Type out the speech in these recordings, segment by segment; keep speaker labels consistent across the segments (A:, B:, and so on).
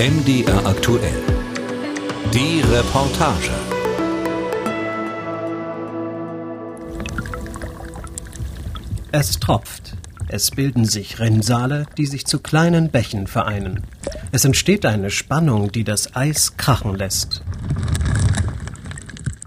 A: MDR aktuell. Die Reportage.
B: Es tropft. Es bilden sich Rinnsale, die sich zu kleinen Bächen vereinen. Es entsteht eine Spannung, die das Eis krachen lässt.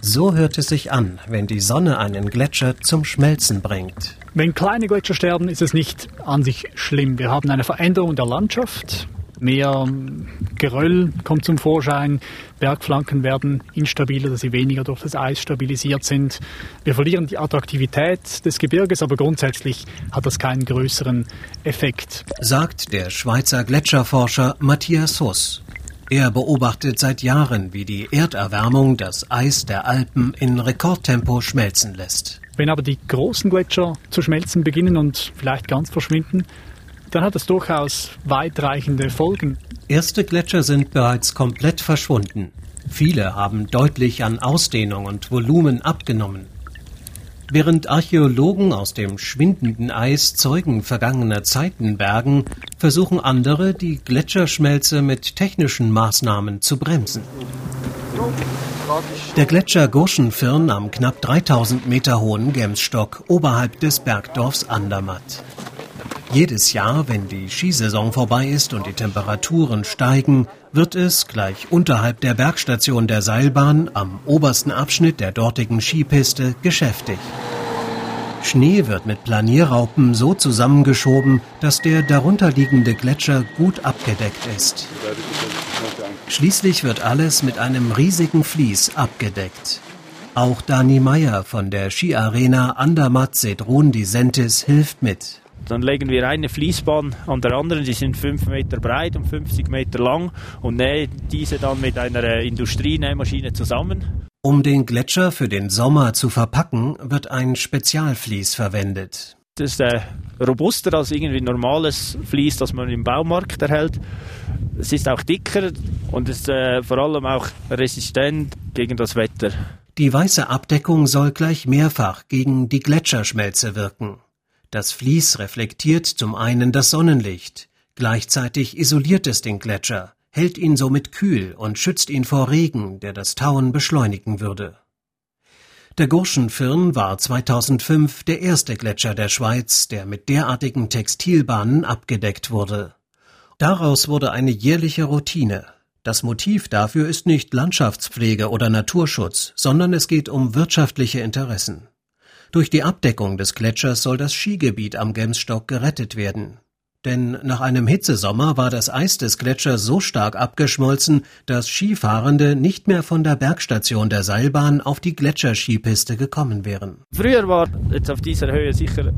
B: So hört es sich an, wenn die Sonne einen Gletscher zum Schmelzen bringt.
C: Wenn kleine Gletscher sterben, ist es nicht an sich schlimm. Wir haben eine Veränderung der Landschaft. Mehr ähm, Geröll kommt zum Vorschein, Bergflanken werden instabiler, dass sie weniger durch das Eis stabilisiert sind. Wir verlieren die Attraktivität des Gebirges, aber grundsätzlich hat das keinen größeren Effekt.
B: Sagt der Schweizer Gletscherforscher Matthias Huss. Er beobachtet seit Jahren, wie die Erderwärmung das Eis der Alpen in Rekordtempo schmelzen lässt.
C: Wenn aber die großen Gletscher zu schmelzen beginnen und vielleicht ganz verschwinden, dann hat das durchaus weitreichende Folgen.
B: Erste Gletscher sind bereits komplett verschwunden. Viele haben deutlich an Ausdehnung und Volumen abgenommen. Während Archäologen aus dem schwindenden Eis Zeugen vergangener Zeiten bergen, versuchen andere, die Gletscherschmelze mit technischen Maßnahmen zu bremsen. Der Gletscher Gurschenfirn am knapp 3000 Meter hohen Gemsstock oberhalb des Bergdorfs Andermatt. Jedes Jahr, wenn die Skisaison vorbei ist und die Temperaturen steigen, wird es gleich unterhalb der Bergstation der Seilbahn am obersten Abschnitt der dortigen Skipiste geschäftig. Schnee wird mit Planierraupen so zusammengeschoben, dass der darunterliegende Gletscher gut abgedeckt ist. Schließlich wird alles mit einem riesigen Vlies abgedeckt. Auch Dani Meyer von der Skiarena Andermatt Sedrun Disentis hilft mit.
D: Dann legen wir eine Fließbahn an der anderen, die sind 5 Meter breit und 50 Meter lang und nähen diese dann mit einer äh, Industrienähmaschine zusammen.
B: Um den Gletscher für den Sommer zu verpacken, wird ein Spezialvlies verwendet.
D: Das ist äh, robuster als irgendwie normales Vlies, das man im Baumarkt erhält. Es ist auch dicker und ist äh, vor allem auch resistent gegen das Wetter.
B: Die weiße Abdeckung soll gleich mehrfach gegen die Gletscherschmelze wirken. Das Vlies reflektiert zum einen das Sonnenlicht, gleichzeitig isoliert es den Gletscher, hält ihn somit kühl und schützt ihn vor Regen, der das Tauen beschleunigen würde. Der Gurschenfirn war 2005 der erste Gletscher der Schweiz, der mit derartigen Textilbahnen abgedeckt wurde. Daraus wurde eine jährliche Routine. Das Motiv dafür ist nicht Landschaftspflege oder Naturschutz, sondern es geht um wirtschaftliche Interessen. Durch die Abdeckung des Gletschers soll das Skigebiet am Gemsstock gerettet werden. Denn nach einem Hitzesommer war das Eis des Gletschers so stark abgeschmolzen, dass Skifahrende nicht mehr von der Bergstation der Seilbahn auf die Gletscherskipiste gekommen wären.
D: Früher war jetzt auf dieser Höhe sicher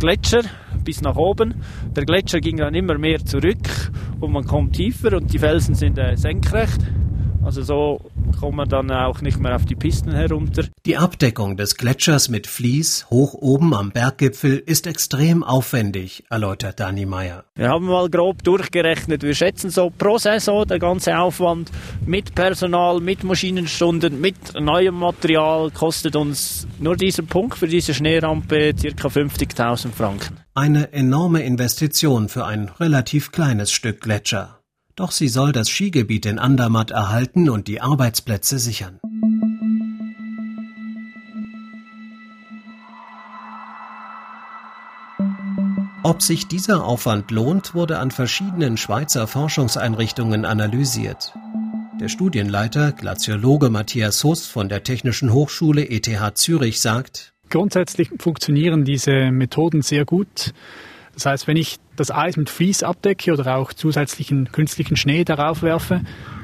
D: Gletscher bis nach oben. Der Gletscher ging dann immer mehr zurück und man kommt tiefer und die Felsen sind äh, senkrecht. Also so kommt man dann auch nicht mehr auf die Pisten herunter.
B: Die Abdeckung des Gletschers mit Vlies hoch oben am Berggipfel ist extrem aufwendig, erläutert Dani Meyer.
D: Wir haben mal grob durchgerechnet. Wir schätzen so pro Saison der ganze Aufwand mit Personal, mit Maschinenstunden, mit neuem Material kostet uns nur dieser Punkt für diese Schneerampe ca. 50.000 Franken.
B: Eine enorme Investition für ein relativ kleines Stück Gletscher. Doch sie soll das Skigebiet in Andermatt erhalten und die Arbeitsplätze sichern. Ob sich dieser Aufwand lohnt, wurde an verschiedenen Schweizer Forschungseinrichtungen analysiert. Der Studienleiter, Glaziologe Matthias Huss von der Technischen Hochschule ETH Zürich sagt,
C: Grundsätzlich funktionieren diese Methoden sehr gut. Das heißt, wenn ich das Eis mit Vlies abdecke oder auch zusätzlichen künstlichen Schnee darauf werfe,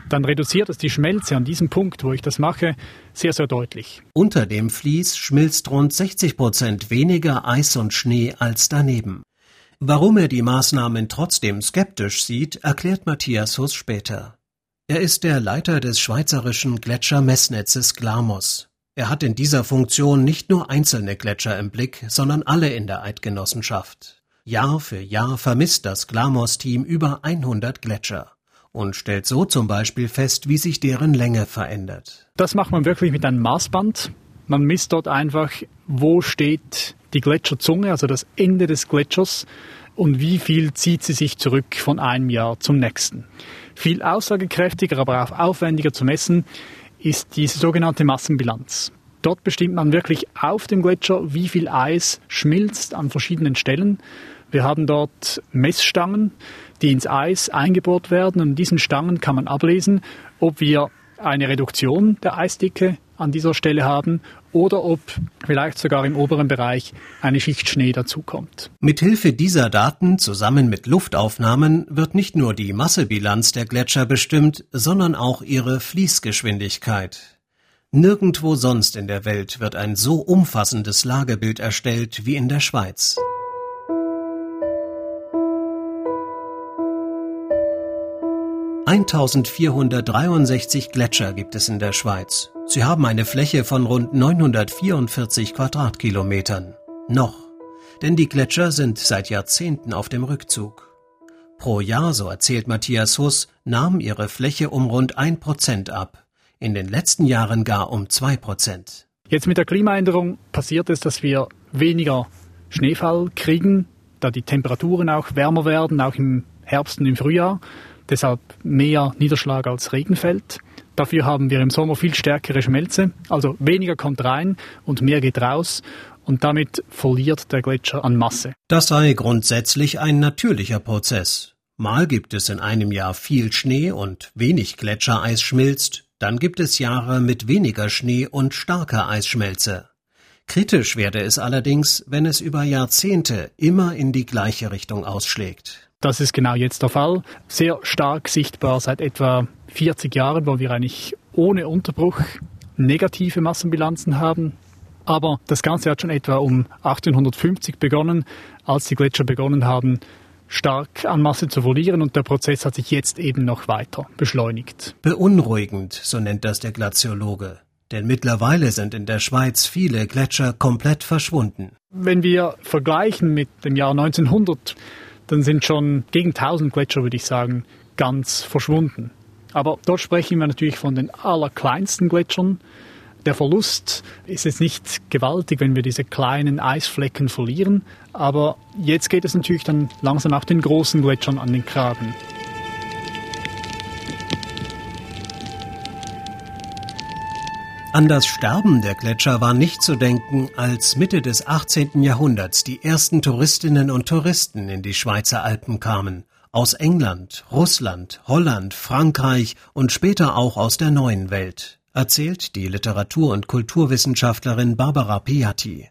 C: dann reduziert es die Schmelze an diesem Punkt, wo ich das mache, sehr, sehr deutlich.
B: Unter dem Vlies schmilzt rund 60 Prozent weniger Eis und Schnee als daneben. Warum er die Maßnahmen trotzdem skeptisch sieht, erklärt Matthias Huss später. Er ist der Leiter des schweizerischen Gletschermessnetzes Glamos. Er hat in dieser Funktion nicht nur einzelne Gletscher im Blick, sondern alle in der Eidgenossenschaft. Jahr für Jahr vermisst das Glamos-Team über 100 Gletscher und stellt so zum Beispiel fest, wie sich deren Länge verändert.
C: Das macht man wirklich mit einem Maßband. Man misst dort einfach, wo steht die Gletscherzunge, also das Ende des Gletschers und wie viel zieht sie sich zurück von einem Jahr zum nächsten. Viel aussagekräftiger, aber auch aufwendiger zu messen ist diese sogenannte Massenbilanz. Dort bestimmt man wirklich auf dem Gletscher, wie viel Eis schmilzt an verschiedenen Stellen. Wir haben dort Messstangen, die ins Eis eingebohrt werden. Und diesen Stangen kann man ablesen, ob wir eine Reduktion der Eisdicke an dieser Stelle haben oder ob vielleicht sogar im oberen Bereich eine Schicht Schnee dazukommt.
B: Mithilfe dieser Daten zusammen mit Luftaufnahmen wird nicht nur die Massebilanz der Gletscher bestimmt, sondern auch ihre Fließgeschwindigkeit. Nirgendwo sonst in der Welt wird ein so umfassendes Lagebild erstellt wie in der Schweiz. Eintausendvierhundertdreiundsechzig Gletscher gibt es in der Schweiz. Sie haben eine Fläche von rund 944 Quadratkilometern. Noch. Denn die Gletscher sind seit Jahrzehnten auf dem Rückzug. Pro Jahr, so erzählt Matthias Huss, nahm ihre Fläche um rund ein Prozent ab in den letzten Jahren gar um zwei Prozent.
C: Jetzt mit der Klimaänderung passiert es, dass wir weniger Schneefall kriegen, da die Temperaturen auch wärmer werden, auch im Herbst und im Frühjahr. Deshalb mehr Niederschlag als Regen fällt. Dafür haben wir im Sommer viel stärkere Schmelze, also weniger kommt rein und mehr geht raus und damit verliert der Gletscher an Masse.
B: Das sei grundsätzlich ein natürlicher Prozess. Mal gibt es in einem Jahr viel Schnee und wenig Gletschereis schmilzt, dann gibt es Jahre mit weniger Schnee und starker Eisschmelze. Kritisch werde es allerdings, wenn es über Jahrzehnte immer in die gleiche Richtung ausschlägt.
C: Das ist genau jetzt der Fall. Sehr stark sichtbar seit etwa 40 Jahren, wo wir eigentlich ohne Unterbruch negative Massenbilanzen haben. Aber das Ganze hat schon etwa um 1850 begonnen, als die Gletscher begonnen haben, stark an Masse zu verlieren und der Prozess hat sich jetzt eben noch weiter beschleunigt.
B: Beunruhigend, so nennt das der Glaziologe. Denn mittlerweile sind in der Schweiz viele Gletscher komplett verschwunden.
C: Wenn wir vergleichen mit dem Jahr 1900, dann sind schon gegen 1000 Gletscher, würde ich sagen, ganz verschwunden. Aber dort sprechen wir natürlich von den allerkleinsten Gletschern, der Verlust ist jetzt nicht gewaltig, wenn wir diese kleinen Eisflecken verlieren, aber jetzt geht es natürlich dann langsam auch den großen Gletschern an den Kragen.
B: An das Sterben der Gletscher war nicht zu denken, als Mitte des 18. Jahrhunderts die ersten Touristinnen und Touristen in die Schweizer Alpen kamen. Aus England, Russland, Holland, Frankreich und später auch aus der neuen Welt erzählt die Literatur- und Kulturwissenschaftlerin Barbara Piatti.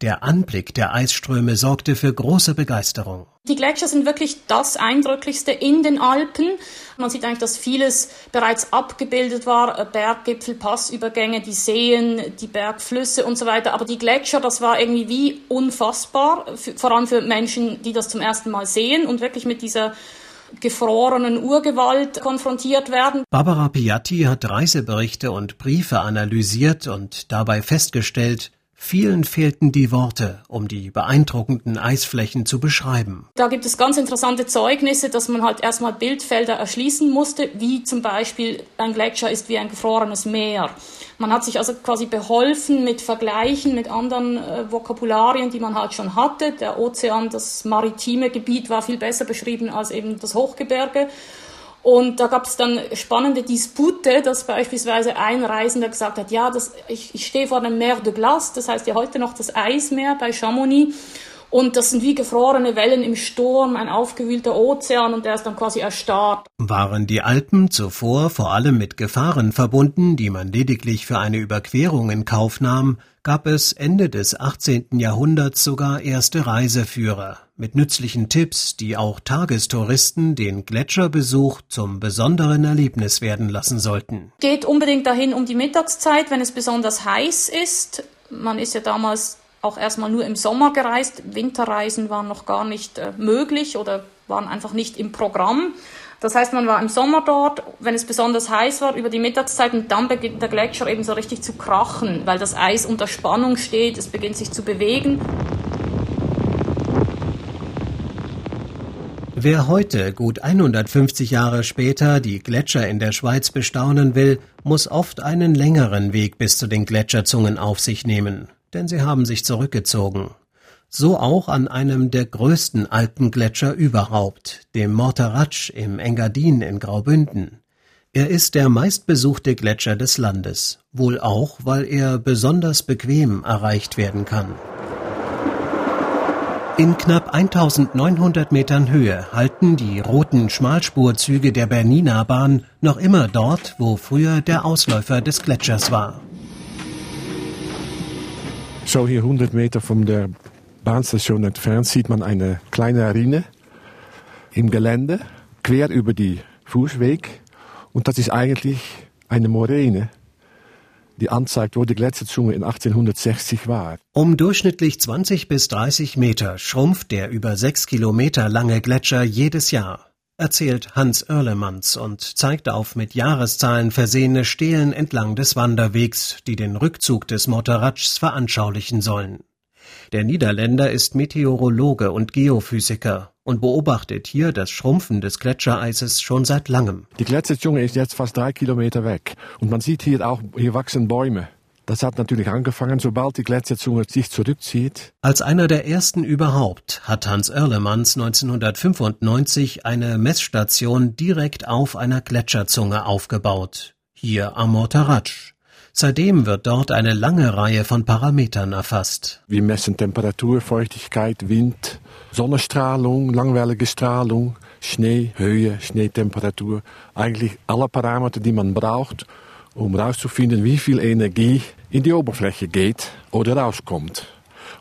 B: Der Anblick der Eisströme sorgte für große Begeisterung.
E: Die Gletscher sind wirklich das Eindrücklichste in den Alpen. Man sieht eigentlich, dass vieles bereits abgebildet war. Berggipfel, Passübergänge, die Seen, die Bergflüsse und so weiter. Aber die Gletscher, das war irgendwie wie unfassbar. Vor allem für Menschen, die das zum ersten Mal sehen und wirklich mit dieser gefrorenen Urgewalt konfrontiert werden.
B: Barbara Piatti hat Reiseberichte und Briefe analysiert und dabei festgestellt, Vielen fehlten die Worte, um die beeindruckenden Eisflächen zu beschreiben.
E: Da gibt es ganz interessante Zeugnisse, dass man halt erstmal Bildfelder erschließen musste, wie zum Beispiel ein Gletscher ist wie ein gefrorenes Meer. Man hat sich also quasi beholfen mit Vergleichen mit anderen äh, Vokabularien, die man halt schon hatte. Der Ozean, das maritime Gebiet war viel besser beschrieben als eben das Hochgebirge. Und da gab es dann spannende Dispute, dass beispielsweise ein Reisender gesagt hat, ja, das, ich, ich stehe vor einem Mer de Glace, das heißt ja heute noch das Eismeer bei Chamonix. Und das sind wie gefrorene Wellen im Sturm, ein aufgewühlter Ozean und der ist dann quasi erstarrt.
B: Waren die Alpen zuvor vor allem mit Gefahren verbunden, die man lediglich für eine Überquerung in Kauf nahm, gab es Ende des 18. Jahrhunderts sogar erste Reiseführer mit nützlichen Tipps, die auch Tagestouristen den Gletscherbesuch zum besonderen Erlebnis werden lassen sollten.
E: Geht unbedingt dahin um die Mittagszeit, wenn es besonders heiß ist. Man ist ja damals auch erstmal nur im Sommer gereist. Winterreisen waren noch gar nicht äh, möglich oder waren einfach nicht im Programm. Das heißt, man war im Sommer dort, wenn es besonders heiß war, über die Mittagszeit und dann beginnt der Gletscher eben so richtig zu krachen, weil das Eis unter Spannung steht, es beginnt sich zu bewegen.
B: Wer heute, gut 150 Jahre später, die Gletscher in der Schweiz bestaunen will, muss oft einen längeren Weg bis zu den Gletscherzungen auf sich nehmen denn sie haben sich zurückgezogen. So auch an einem der größten Alpengletscher überhaupt, dem Morteratsch im Engadin in Graubünden. Er ist der meistbesuchte Gletscher des Landes, wohl auch, weil er besonders bequem erreicht werden kann. In knapp 1900 Metern Höhe halten die roten Schmalspurzüge der Bernina Bahn noch immer dort, wo früher der Ausläufer des Gletschers war.
F: So hier 100 Meter von der Bahnstation entfernt sieht man eine kleine Rinne im Gelände, quer über die Fußweg und das ist eigentlich eine Moräne, die anzeigt, wo die Gletscherzunge in 1860 war.
B: Um durchschnittlich 20 bis 30 Meter schrumpft der über sechs Kilometer lange Gletscher jedes Jahr, erzählt Hans Oerlemanns und zeigt auf mit Jahreszahlen versehene Stelen entlang des Wanderwegs, die den Rückzug des Motoratschs veranschaulichen sollen. Der Niederländer ist Meteorologe und Geophysiker und beobachtet hier das Schrumpfen des Gletschereises schon seit langem.
F: Die Gletscherzunge ist jetzt fast drei Kilometer weg und man sieht hier auch, hier wachsen Bäume. Das hat natürlich angefangen, sobald die Gletscherzunge sich zurückzieht.
B: Als einer der ersten überhaupt hat Hans Oerlemanns 1995 eine Messstation direkt auf einer Gletscherzunge aufgebaut. Hier am Mortaratsch. Seitdem wird dort eine lange Reihe von Parametern erfasst.
F: Wir messen Temperatur, Feuchtigkeit, Wind, Sonnenstrahlung, langwellige Strahlung, Schnee, Höhe, Schneetemperatur. Eigentlich alle Parameter, die man braucht, um herauszufinden, wie viel Energie in die Oberfläche geht oder rauskommt.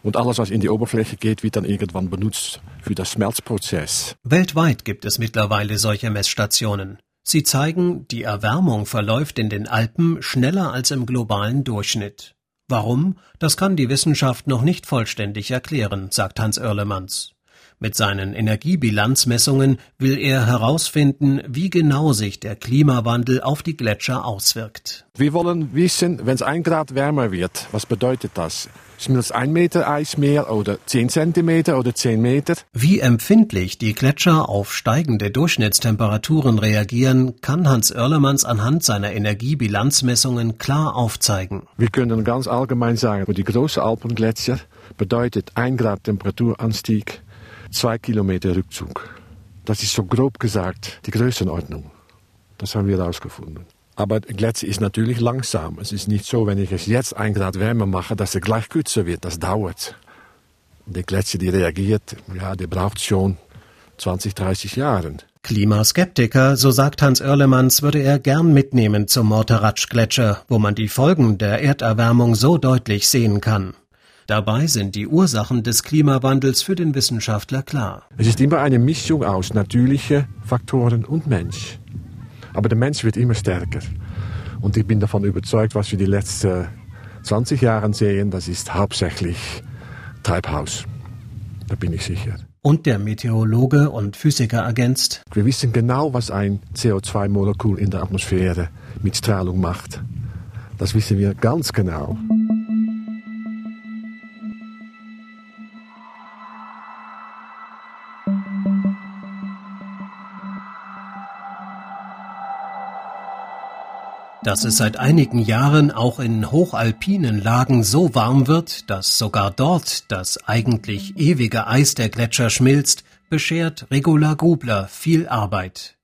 F: Und alles, was in die Oberfläche geht, wird dann irgendwann benutzt für das Schmelzprozess.
B: Weltweit gibt es mittlerweile solche Messstationen. Sie zeigen, die Erwärmung verläuft in den Alpen schneller als im globalen Durchschnitt. Warum? Das kann die Wissenschaft noch nicht vollständig erklären, sagt Hans Oerlemanns. Mit seinen Energiebilanzmessungen will er herausfinden, wie genau sich der Klimawandel auf die Gletscher auswirkt.
F: Wir wollen wissen, wenn es ein Grad wärmer wird, was bedeutet das? Schmilzt ein Meter Eis mehr oder zehn Zentimeter oder zehn Meter?
B: Wie empfindlich die Gletscher auf steigende Durchschnittstemperaturen reagieren, kann Hans Oerlemanns anhand seiner Energiebilanzmessungen klar aufzeigen.
F: Wir können ganz allgemein sagen, für die großen Alpengletscher bedeutet ein Grad Temperaturanstieg zwei Kilometer Rückzug. Das ist so grob gesagt die Größenordnung. Das haben wir herausgefunden. Aber Gletscher ist natürlich langsam. Es ist nicht so, wenn ich es jetzt ein Grad wärmer mache, dass er gleich kürzer wird. Das dauert. Der Gletscher, die reagiert, ja, der braucht schon 20, 30 Jahre.
B: Klimaskeptiker, so sagt Hans Oerlemanns, würde er gern mitnehmen zum Morteratsch-Gletscher, wo man die Folgen der Erderwärmung so deutlich sehen kann. Dabei sind die Ursachen des Klimawandels für den Wissenschaftler klar.
F: Es ist immer eine Mischung aus natürlichen Faktoren und Mensch. Aber der Mensch wird immer stärker. Und ich bin davon überzeugt, was wir die letzten 20 Jahre sehen, das ist hauptsächlich Treibhaus. Da bin ich sicher.
B: Und der Meteorologe und Physiker ergänzt,
F: wir wissen genau, was ein CO2-Molekül in der Atmosphäre mit Strahlung macht. Das wissen wir ganz genau.
B: Dass es seit einigen Jahren auch in hochalpinen Lagen so warm wird, dass sogar dort das eigentlich ewige Eis der Gletscher schmilzt, beschert Regula Grubler viel Arbeit.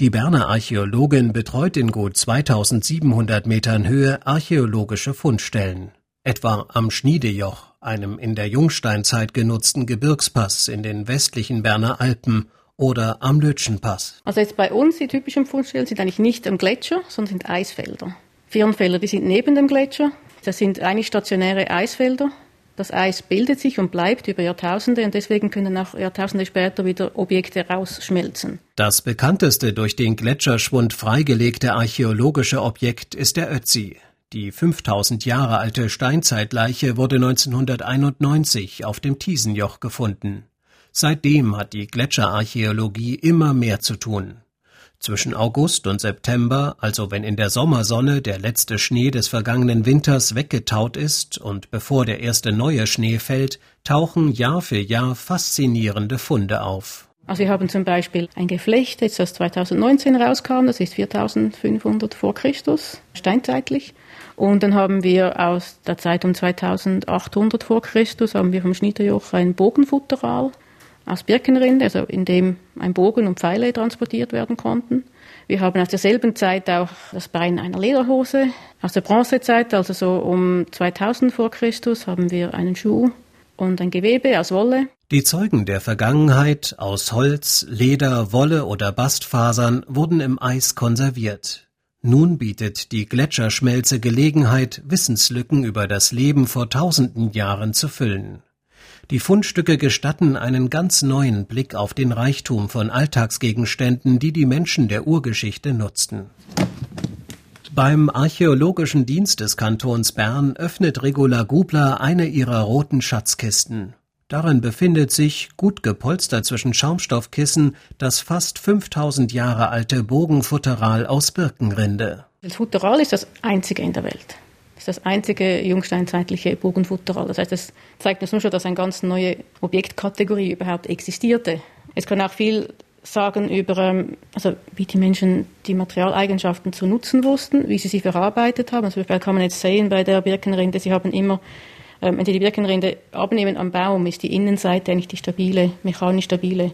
B: Die Berner Archäologin betreut in gut 2700 Metern Höhe archäologische Fundstellen, etwa am Schniedejoch, einem in der Jungsteinzeit genutzten Gebirgspass in den westlichen Berner Alpen oder am Lötschenpass.
G: Also jetzt bei uns, die typischen Fundstellen sind eigentlich nicht am Gletscher, sondern sind Eisfelder. Firnfelder, die sind neben dem Gletscher. Das sind eigentlich stationäre Eisfelder. Das Eis bildet sich und bleibt über Jahrtausende und deswegen können auch Jahrtausende später wieder Objekte rausschmelzen.
B: Das bekannteste durch den Gletscherschwund freigelegte archäologische Objekt ist der Ötzi. Die 5000 Jahre alte Steinzeitleiche wurde 1991 auf dem Tiesenjoch gefunden. Seitdem hat die Gletscherarchäologie immer mehr zu tun. Zwischen August und September, also wenn in der Sommersonne der letzte Schnee des vergangenen Winters weggetaut ist und bevor der erste neue Schnee fällt, tauchen Jahr für Jahr faszinierende Funde auf.
G: Also wir haben zum Beispiel ein Geflecht, das 2019 rauskam, das ist 4500 vor Christus, steinzeitlich. Und dann haben wir aus der Zeit um 2800 vor Christus haben wir vom Schnitterjoch ein Bogenfutteral aus Birkenrinde, also in dem ein Bogen und Pfeile transportiert werden konnten. Wir haben aus derselben Zeit auch das Bein einer Lederhose. Aus der Bronzezeit, also so um 2000 vor Christus, haben wir einen Schuh und ein Gewebe aus Wolle.
B: Die Zeugen der Vergangenheit aus Holz, Leder, Wolle oder Bastfasern wurden im Eis konserviert. Nun bietet die Gletscherschmelze Gelegenheit, Wissenslücken über das Leben vor tausenden Jahren zu füllen. Die Fundstücke gestatten einen ganz neuen Blick auf den Reichtum von Alltagsgegenständen, die die Menschen der Urgeschichte nutzten. Beim Archäologischen Dienst des Kantons Bern öffnet Regula Gubler eine ihrer roten Schatzkisten. Darin befindet sich, gut gepolstert zwischen Schaumstoffkissen, das fast 5000 Jahre alte Bogenfutteral aus Birkenrinde.
G: Das Futteral ist das einzige in der Welt. Das einzige jungsteinzeitliche Bogenfutteral. Das heißt, es zeigt uns nur schon, dass eine ganz neue Objektkategorie überhaupt existierte. Es kann auch viel sagen über, ähm, also wie die Menschen die Materialeigenschaften zu nutzen wussten, wie sie sie verarbeitet haben. Also kann man jetzt sehen bei der Birkenrinde, sie haben immer, ähm, wenn sie die Birkenrinde abnehmen am Baum, ist die Innenseite eigentlich die stabile, mechanisch stabile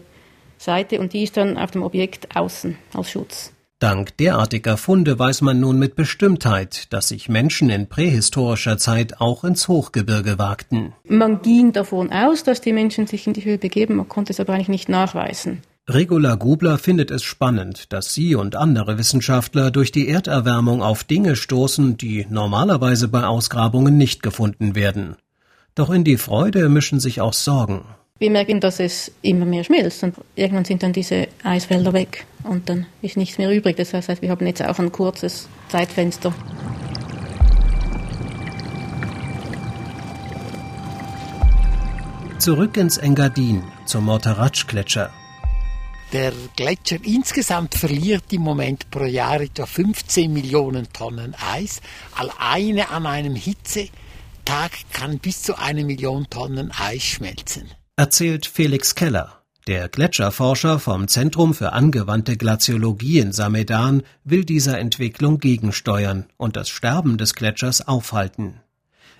G: Seite und die ist dann auf dem Objekt außen als Schutz.
B: Dank derartiger Funde weiß man nun mit Bestimmtheit, dass sich Menschen in prähistorischer Zeit auch ins Hochgebirge wagten.
G: Man ging davon aus, dass die Menschen sich in die Höhe begeben, man konnte es aber eigentlich nicht nachweisen.
B: Regula Gubler findet es spannend, dass sie und andere Wissenschaftler durch die Erderwärmung auf Dinge stoßen, die normalerweise bei Ausgrabungen nicht gefunden werden. Doch in die Freude mischen sich auch Sorgen.
G: Wir merken, dass es immer mehr schmilzt und irgendwann sind dann diese Eisfelder weg und dann ist nichts mehr übrig. Das heißt, wir haben jetzt auch ein kurzes Zeitfenster.
B: Zurück ins Engadin, zum Mortaratsch-Gletscher.
H: Der Gletscher insgesamt verliert im Moment pro Jahr etwa 15 Millionen Tonnen Eis. Alleine an einem Hitzetag kann bis zu eine Million Tonnen Eis schmelzen
B: erzählt Felix Keller. Der Gletscherforscher vom Zentrum für angewandte Glaziologie in Samedan will dieser Entwicklung gegensteuern und das Sterben des Gletschers aufhalten.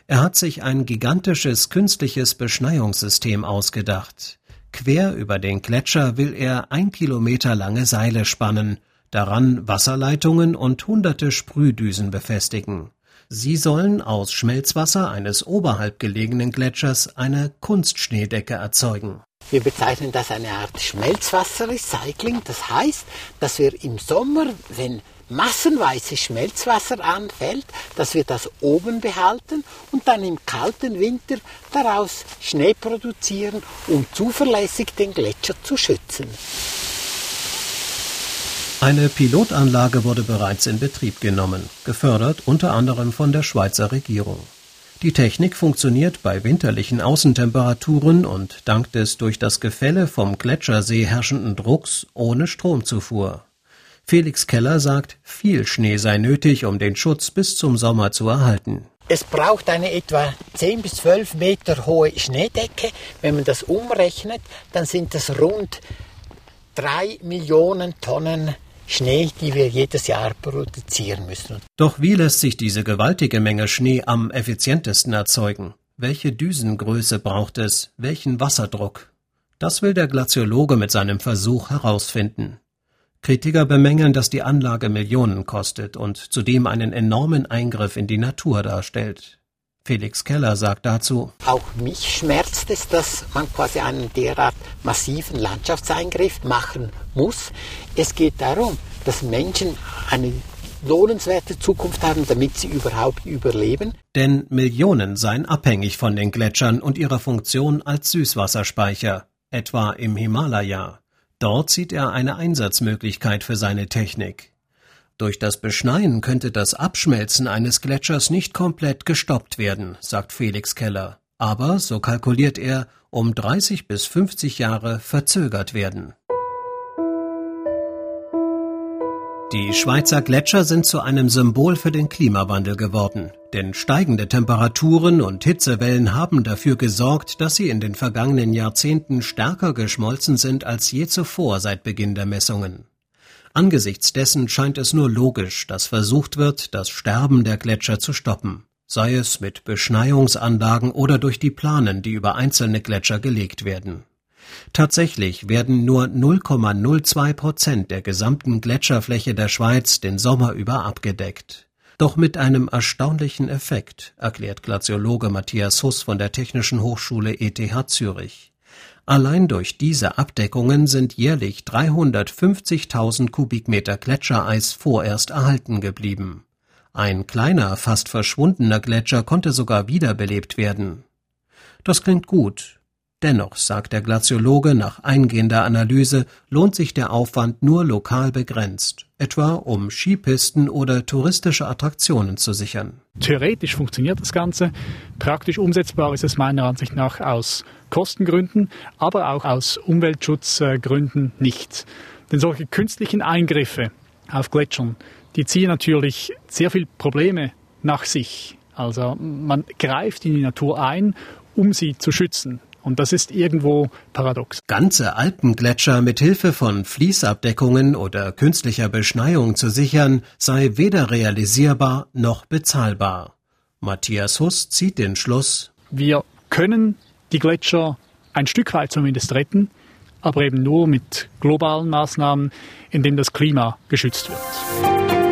B: Er hat sich ein gigantisches künstliches Beschneiungssystem ausgedacht. Quer über den Gletscher will er ein Kilometer lange Seile spannen, daran Wasserleitungen und hunderte Sprühdüsen befestigen. Sie sollen aus Schmelzwasser eines oberhalb gelegenen Gletschers eine Kunstschneedecke erzeugen.
H: Wir bezeichnen das eine Art Schmelzwasserrecycling. Das heißt, dass wir im Sommer, wenn massenweise Schmelzwasser anfällt, dass wir das oben behalten und dann im kalten Winter daraus Schnee produzieren, um zuverlässig den Gletscher zu schützen.
B: Eine Pilotanlage wurde bereits in Betrieb genommen, gefördert unter anderem von der Schweizer Regierung. Die Technik funktioniert bei winterlichen Außentemperaturen und dank des durch das Gefälle vom Gletschersee herrschenden Drucks ohne Stromzufuhr. Felix Keller sagt, viel Schnee sei nötig, um den Schutz bis zum Sommer zu erhalten.
H: Es braucht eine etwa 10 bis 12 Meter hohe Schneedecke. Wenn man das umrechnet, dann sind das rund 3 Millionen Tonnen Schnee, die wir jedes Jahr produzieren müssen.
B: Doch wie lässt sich diese gewaltige Menge Schnee am effizientesten erzeugen? Welche Düsengröße braucht es? Welchen Wasserdruck? Das will der Glaziologe mit seinem Versuch herausfinden. Kritiker bemängeln, dass die Anlage Millionen kostet und zudem einen enormen Eingriff in die Natur darstellt. Felix Keller sagt dazu,
H: Auch mich schmerzt es, dass man quasi einen derart massiven Landschaftseingriff machen muss. Es geht darum, dass Menschen eine lohnenswerte Zukunft haben, damit sie überhaupt überleben.
B: Denn Millionen seien abhängig von den Gletschern und ihrer Funktion als Süßwasserspeicher, etwa im Himalaya. Dort sieht er eine Einsatzmöglichkeit für seine Technik. Durch das Beschneien könnte das Abschmelzen eines Gletschers nicht komplett gestoppt werden, sagt Felix Keller, aber, so kalkuliert er, um 30 bis 50 Jahre verzögert werden. Die Schweizer Gletscher sind zu einem Symbol für den Klimawandel geworden, denn steigende Temperaturen und Hitzewellen haben dafür gesorgt, dass sie in den vergangenen Jahrzehnten stärker geschmolzen sind als je zuvor seit Beginn der Messungen. Angesichts dessen scheint es nur logisch, dass versucht wird, das Sterben der Gletscher zu stoppen, sei es mit Beschneiungsanlagen oder durch die Planen, die über einzelne Gletscher gelegt werden. Tatsächlich werden nur 0,02 Prozent der gesamten Gletscherfläche der Schweiz den Sommer über abgedeckt. Doch mit einem erstaunlichen Effekt, erklärt Glaziologe Matthias Huss von der Technischen Hochschule ETH Zürich. Allein durch diese Abdeckungen sind jährlich 350.000 Kubikmeter Gletschereis vorerst erhalten geblieben. Ein kleiner, fast verschwundener Gletscher konnte sogar wiederbelebt werden. Das klingt gut, Dennoch, sagt der Glaziologe nach eingehender Analyse, lohnt sich der Aufwand nur lokal begrenzt, etwa um Skipisten oder touristische Attraktionen zu sichern.
C: Theoretisch funktioniert das Ganze, praktisch umsetzbar ist es meiner Ansicht nach aus Kostengründen, aber auch aus Umweltschutzgründen nicht. Denn solche künstlichen Eingriffe auf Gletschern, die ziehen natürlich sehr viele Probleme nach sich. Also man greift in die Natur ein, um sie zu schützen. Und das ist irgendwo paradox.
B: Ganze Alpengletscher mit Hilfe von Fließabdeckungen oder künstlicher Beschneiung zu sichern, sei weder realisierbar noch bezahlbar. Matthias Huss zieht den Schluss.
C: Wir können die Gletscher ein Stück weit zumindest retten, aber eben nur mit globalen Maßnahmen, indem das Klima geschützt wird.